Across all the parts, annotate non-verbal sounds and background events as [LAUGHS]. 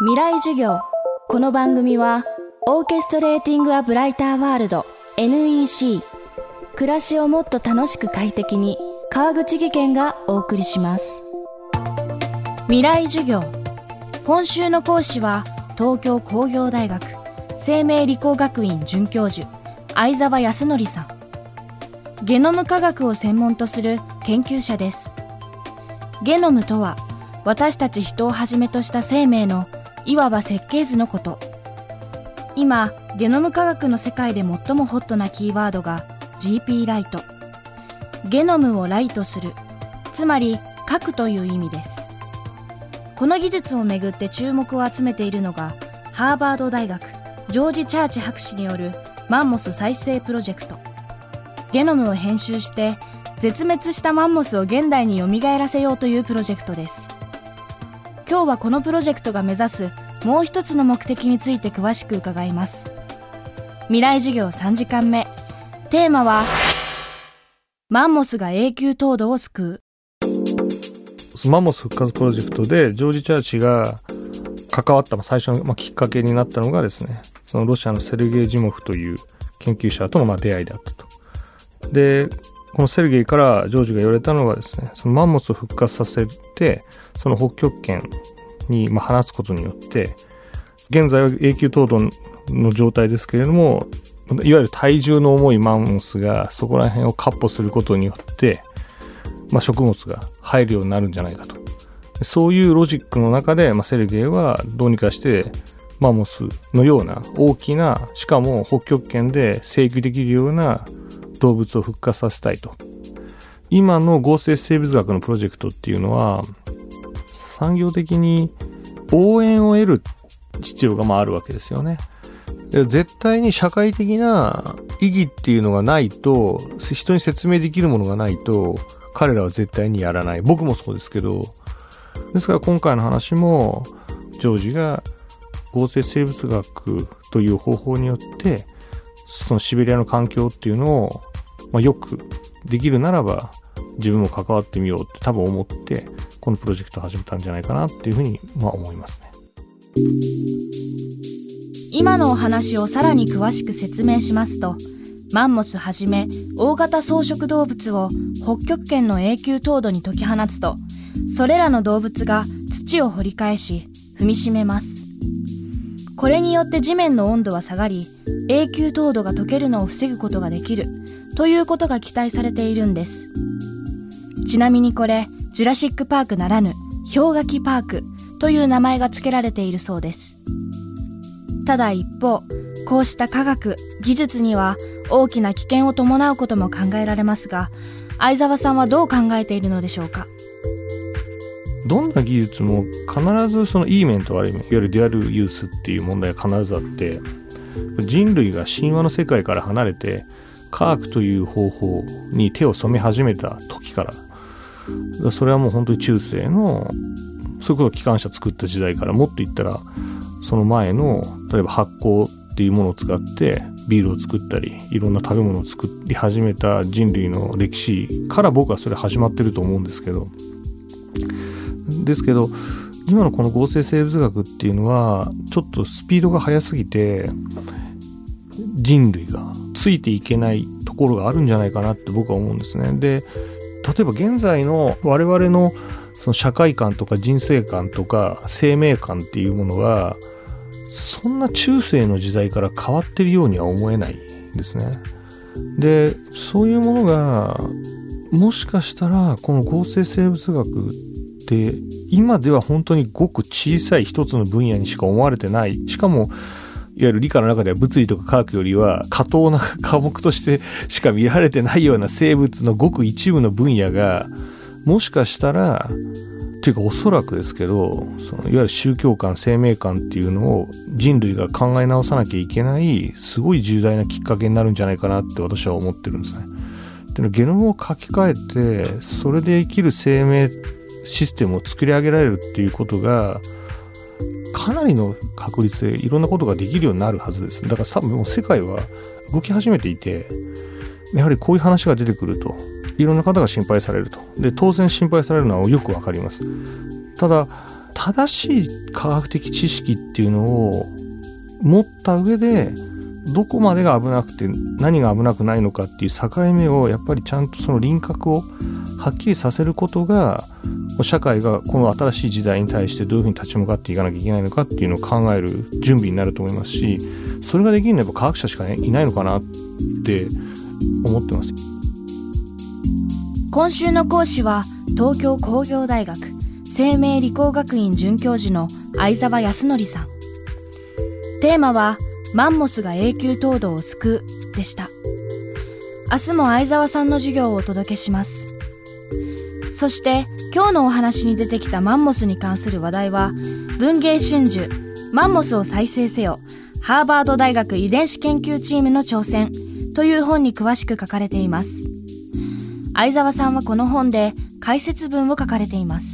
未来授業。この番組はオーケストレーティング・ア・ブライター・ワールド NEC 暮らしをもっと楽しく快適に川口義賢がお送りします。未来授業。今週の講師は東京工業大学生命理工学院准教授相沢康則さん。ゲノム科学を専門とする研究者です。ゲノムとは私たち人をはじめとした生命のいわば設計図のこと。今ゲノム科学の世界で最もホットなキーワードが GP ライト。ゲノムをライトする。つまり書くという意味です。この技術をめぐって注目を集めているのがハーバード大学ジョージ・チャーチ博士によるマンモス再生プロジェクト。ゲノムを編集して絶滅したマンモスを現代によみがえらせようというプロジェクトです。今日はこのプロジェクトが目指すもう一つの目的について詳しく伺います。未来授業3時間目。テーマはマンモスが永久凍土を救う。マンモス復活プロジェクトでジョージ・チャーチが関わった最初のきっかけになったのがですねそのロシアのセルゲイ・ジモフという研究者とのま出会いだったと。でこのセルゲイからジョージが言われたのはですねそのマンモスを復活させてその北極圏にま放つことによって現在は永久凍土の状態ですけれどもいわゆる体重の重いマンモスがそこら辺を闊歩することによって、まあ、食物が入るようになるんじゃないかと。そういうロジックの中で、まあ、セルゲイはどうにかしてマンモスのような大きなしかも北極圏で生育できるような動物を復活させたいと。今の合成生物学のプロジェクトっていうのは産業的に応援を得る必要がまああるわけですよね。絶対に社会的な意義っていうのがないと人に説明できるものがないと彼らは絶対にやらない。僕もそうですけど。ですから今回の話もジョージが合成生物学という方法によってそのシベリアの環境っていうのを、まあ、よくできるならば自分も関わってみようって多分思ってこのプロジェクトを始めたんじゃないかなっていうふうにまあ思いますね。今のお話をさらに詳しく説明しますとマンモスはじめ大型草食動物を北極圏の永久凍土に解き放つとそれらの動物が土を掘り返し踏みしめますこれによって地面の温度は下がり永久凍土が溶けるのを防ぐことができるということが期待されているんです。ちなみにこれジュラシックパークならぬ氷河期パークという名前が付けられているそうです。ただ一方こうした科学技術には大きな危険を伴うことも考えられますが相沢さんはどう考えているのでしょうか？どんな技術も必ずそのいい面と悪い面いわゆるデュアルユースっていう問題が必ずあって人類が神話の世界から離れて科学という方法に手を染め始めた時からそれはもう本当に中世のそういうこと機関車作った時代からもっと言ったらその前の例えば発酵っていうものを使ってビールを作ったりいろんな食べ物を作り始めた人類の歴史から僕はそれ始まってると思うんですけどですけど今のこの合成生物学っていうのはちょっとスピードが速すぎて人類がついていけないところがあるんじゃないかなって僕は思うんですね。で例えば現在の我々のその社会観とか人生観とか生命観っていうものはそんな中世の時代から変わってるようには思えないんですね。でそういうものがもしかしたらこの合成生物学って今では本当にごく小さい一つの分野にしか思われてないしかもいわゆる理科の中では物理とか科学よりは過当な [LAUGHS] 科目としてしか見られてないような生物のごく一部の分野がもしかしたらというかおそらくですけどそのいわゆる宗教観生命観っていうのを人類が考え直さなきゃいけないすごい重大なきっかけになるんじゃないかなって私は思ってるんですね。でのゲノムを書き換えてそれで生きる生命システムを作り上げられるっていうことがかなりの確率でいろんなことができるようになるはずです。だからさもう世界は動き始めていて、やはりこういう話が出てくると、いろんな方が心配されると。で、当然心配されるのはよくわかります。ただ、正しい科学的知識っていうのを持った上でどこまでが危なくて何が危なくないのかっていう境目をやっぱりちゃんとその輪郭をはっきりさせることが社会がこの新しい時代に対してどういうふうに立ち向かっていかなきゃいけないのかっていうのを考える準備になると思いますしそれができるのは科学者しか、いないのかなって思ってます。今週の講師は東京工業大学生命理工学院准教授の相沢康則さん。テーマはマンモスが永久凍土を救うでした。明日も相沢さんの授業をお届けします。そして今日のお話に出てきたマンモスに関する話題は文芸春秋マンモスを再生せよハーバード大学遺伝子研究チームの挑戦という本に詳しく書かれています。相沢さんはこの本で解説文を書かれています。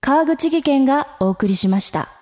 川口義賢がお送りしました。